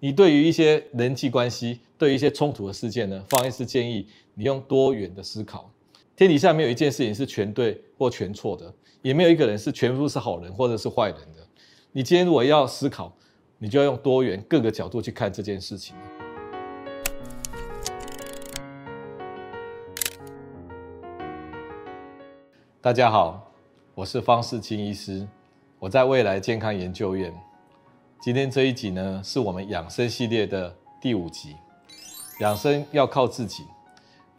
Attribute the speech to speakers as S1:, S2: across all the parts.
S1: 你对于一些人际关系，对于一些冲突的事件呢，方医师建议你用多元的思考。天底下没有一件事情是全对或全错的，也没有一个人是全部是好人或者是坏人的。你今天如果要思考，你就要用多元各个角度去看这件事情。大家好，我是方世清医师，我在未来健康研究院。今天这一集呢，是我们养生系列的第五集。养生要靠自己，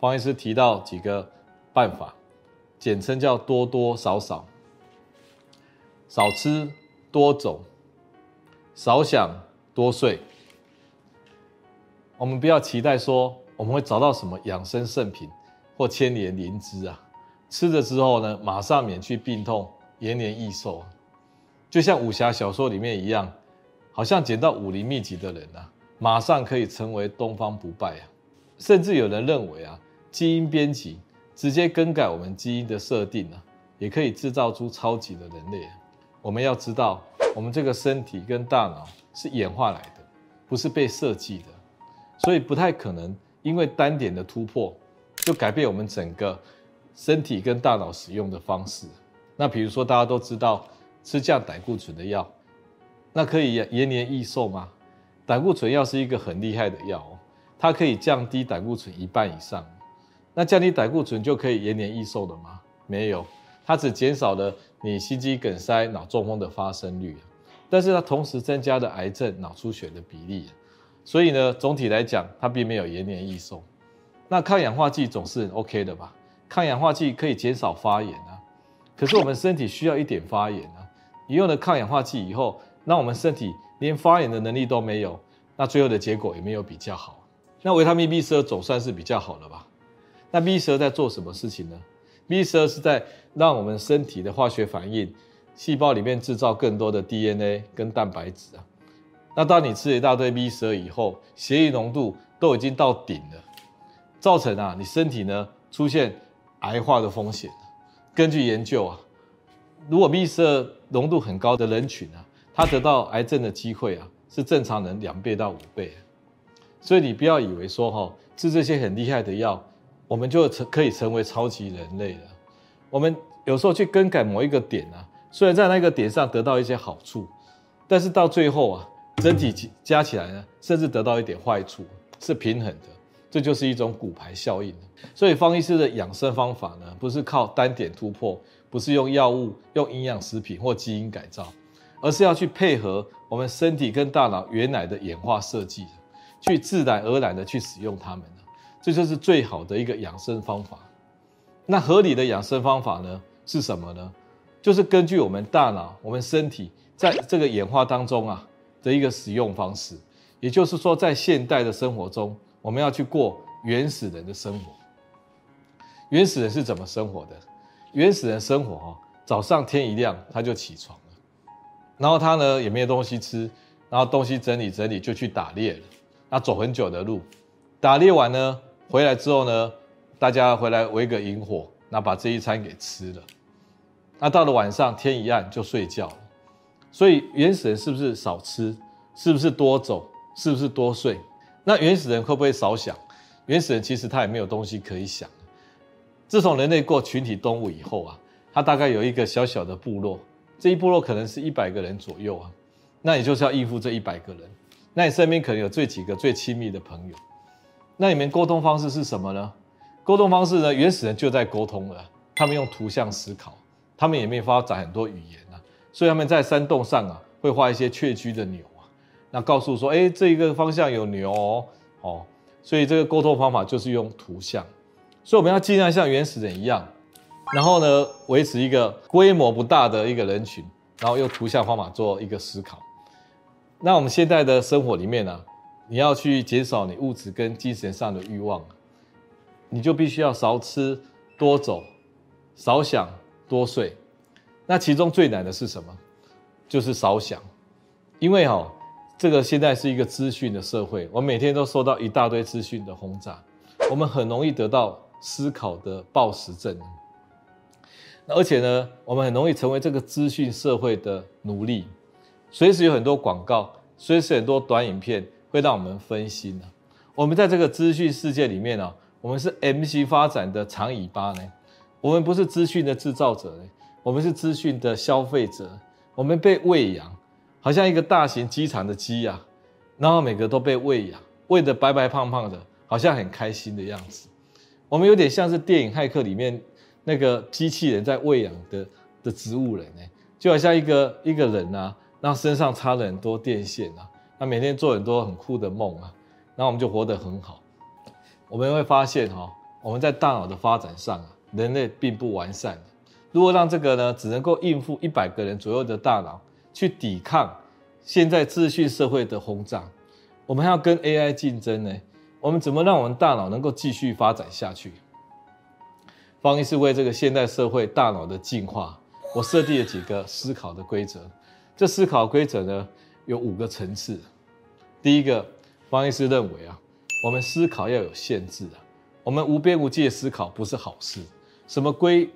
S1: 方医师提到几个办法，简称叫多多少少，少吃多走，少想多睡。我们不要期待说我们会找到什么养生圣品或千年灵芝啊，吃了之后呢，马上免去病痛，延年益寿。就像武侠小说里面一样。好像捡到武林秘籍的人啊，马上可以成为东方不败啊！甚至有人认为啊，基因编辑直接更改我们基因的设定啊，也可以制造出超级的人类。我们要知道，我们这个身体跟大脑是演化来的，不是被设计的，所以不太可能因为单点的突破就改变我们整个身体跟大脑使用的方式。那比如说，大家都知道吃降胆固醇的药。那可以延年益寿吗？胆固醇药是一个很厉害的药哦，它可以降低胆固醇一半以上。那降低胆固醇就可以延年益寿的吗？没有，它只减少了你心肌梗塞、脑中风的发生率，但是它同时增加了癌症、脑出血的比例。所以呢，总体来讲，它并没有延年益寿。那抗氧化剂总是很 OK 的吧？抗氧化剂可以减少发炎啊，可是我们身体需要一点发炎啊。你用了抗氧化剂以后，那我们身体连发炎的能力都没有，那最后的结果也没有比较好。那维他命 B 十二总算是比较好了吧？那 B 十二在做什么事情呢？B 十二是在让我们身体的化学反应，细胞里面制造更多的 DNA 跟蛋白质啊。那当你吃一大堆 B 十二以后，血液浓度都已经到顶了，造成啊你身体呢出现癌化的风险。根据研究啊，如果 B 十二浓度很高的人群啊。他得到癌症的机会啊，是正常人两倍到五倍，所以你不要以为说哈，吃这些很厉害的药，我们就成可以成为超级人类了。我们有时候去更改某一个点啊，虽然在那个点上得到一些好处，但是到最后啊，整体加起来呢，甚至得到一点坏处，是平衡的。这就是一种骨牌效应。所以方医师的养生方法呢，不是靠单点突破，不是用药物、用营养食品或基因改造。而是要去配合我们身体跟大脑原来的演化设计，去自然而然的去使用它们，这就是最好的一个养生方法。那合理的养生方法呢，是什么呢？就是根据我们大脑、我们身体在这个演化当中啊的一个使用方式。也就是说，在现代的生活中，我们要去过原始人的生活。原始人是怎么生活的？原始人生活啊，早上天一亮他就起床。然后他呢也没有东西吃，然后东西整理整理就去打猎了。那走很久的路，打猎完呢回来之后呢，大家回来围个营火，那把这一餐给吃了。那到了晚上天一暗就睡觉了。所以原始人是不是少吃？是不是多走？是不是多睡？那原始人会不会少想？原始人其实他也没有东西可以想。自从人类过群体动物以后啊，他大概有一个小小的部落。这一部落可能是一百个人左右啊，那你就是要应付这一百个人，那你身边可能有这几个最亲密的朋友，那你们沟通方式是什么呢？沟通方式呢？原始人就在沟通了，他们用图像思考，他们也没发展很多语言啊，所以他们在山洞上啊会画一些确居的牛啊，那告诉说，哎，这一个方向有牛哦，哦，所以这个沟通方法就是用图像，所以我们要尽量像原始人一样。然后呢，维持一个规模不大的一个人群，然后用图像方法做一个思考。那我们现在的生活里面呢、啊，你要去减少你物质跟精神上的欲望，你就必须要少吃多走，少想多睡。那其中最难的是什么？就是少想，因为哈、哦，这个现在是一个资讯的社会，我每天都收到一大堆资讯的轰炸，我们很容易得到思考的暴食症。而且呢，我们很容易成为这个资讯社会的奴隶，随时有很多广告，随时很多短影片会让我们分心。我们在这个资讯世界里面呢，我们是 M 型发展的长尾巴呢，我们不是资讯的制造者呢，我们是资讯的消费者。我们被喂养，好像一个大型鸡场的鸡呀，然后每个都被喂养，喂得白白胖胖的，好像很开心的样子。我们有点像是电影《骇客》里面那个机器人在喂养的的植物人呢，就好像一个一个人啊，然后身上插了很多电线啊，那每天做很多很酷的梦啊，然后我们就活得很好。我们会发现哈，我们在大脑的发展上啊，人类并不完善。如果让这个呢，只能够应付一百个人左右的大脑去抵抗现在资讯社会的轰炸，我们还要跟 AI 竞争呢？我们怎么让我们大脑能够继续发展下去？方医师为这个现代社会大脑的进化，我设定了几个思考的规则。这思考规则呢，有五个层次。第一个，方医师认为啊，我们思考要有限制啊，我们无边无际的思考不是好事。什么归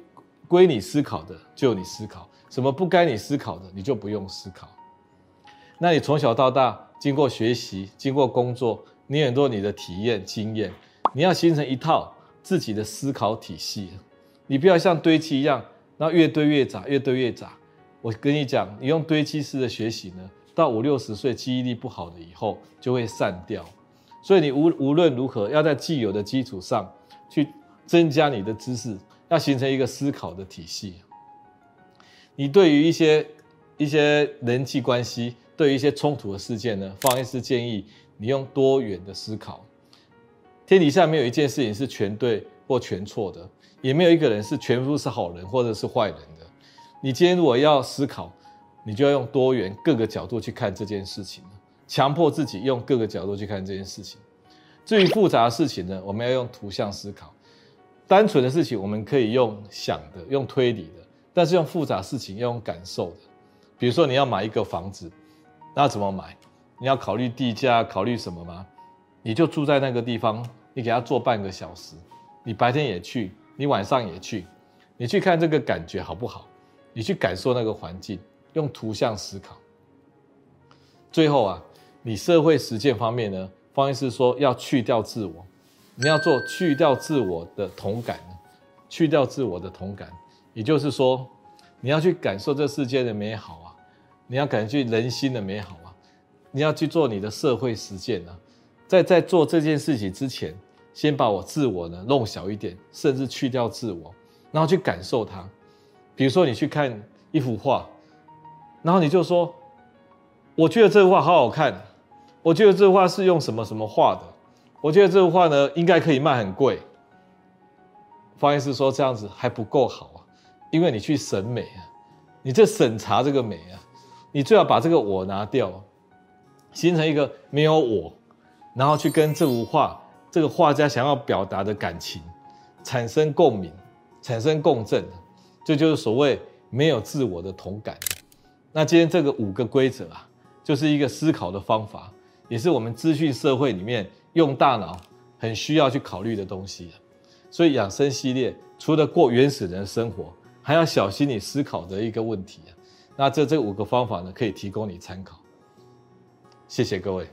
S1: 归你思考的就你思考，什么不该你思考的你就不用思考。那你从小到大经过学习，经过工作。你很多你的体验经验，你要形成一套自己的思考体系。你不要像堆积一样，然后越堆越杂，越堆越杂。我跟你讲，你用堆积式的学习呢，到五六十岁记忆力不好的以后就会散掉。所以你无无论如何要在既有的基础上去增加你的知识，要形成一个思考的体系。你对于一些一些人际关系，对于一些冲突的事件呢，方医师建议。你用多元的思考，天底下没有一件事情是全对或全错的，也没有一个人是全部是好人或者是坏人的。你今天如果要思考，你就要用多元各个角度去看这件事情，强迫自己用各个角度去看这件事情。至于复杂的事情呢，我们要用图像思考；单纯的事情我们可以用想的、用推理的，但是用复杂事情要用感受的。比如说你要买一个房子，那怎么买？你要考虑地价，考虑什么吗？你就住在那个地方，你给他做半个小时，你白天也去，你晚上也去，你去看这个感觉好不好？你去感受那个环境，用图像思考。最后啊，你社会实践方面呢，方医师说要去掉自我，你要做去掉自我的同感，去掉自我的同感，也就是说，你要去感受这世界的美好啊，你要感觉人心的美好啊。你要去做你的社会实践啊，在在做这件事情之前，先把我自我呢弄小一点，甚至去掉自我，然后去感受它。比如说你去看一幅画，然后你就说，我觉得这幅画好好看，我觉得这幅画是用什么什么画的，我觉得这幅画呢应该可以卖很贵。方医师说这样子还不够好啊，因为你去审美啊，你这审查这个美啊，你最好把这个我拿掉。形成一个没有我，然后去跟这幅画、这个画家想要表达的感情产生共鸣、产生共振，这就是所谓没有自我的同感。那今天这个五个规则啊，就是一个思考的方法，也是我们资讯社会里面用大脑很需要去考虑的东西。所以养生系列除了过原始人生活，还要小心你思考的一个问题。那这这五个方法呢，可以提供你参考。谢谢各位。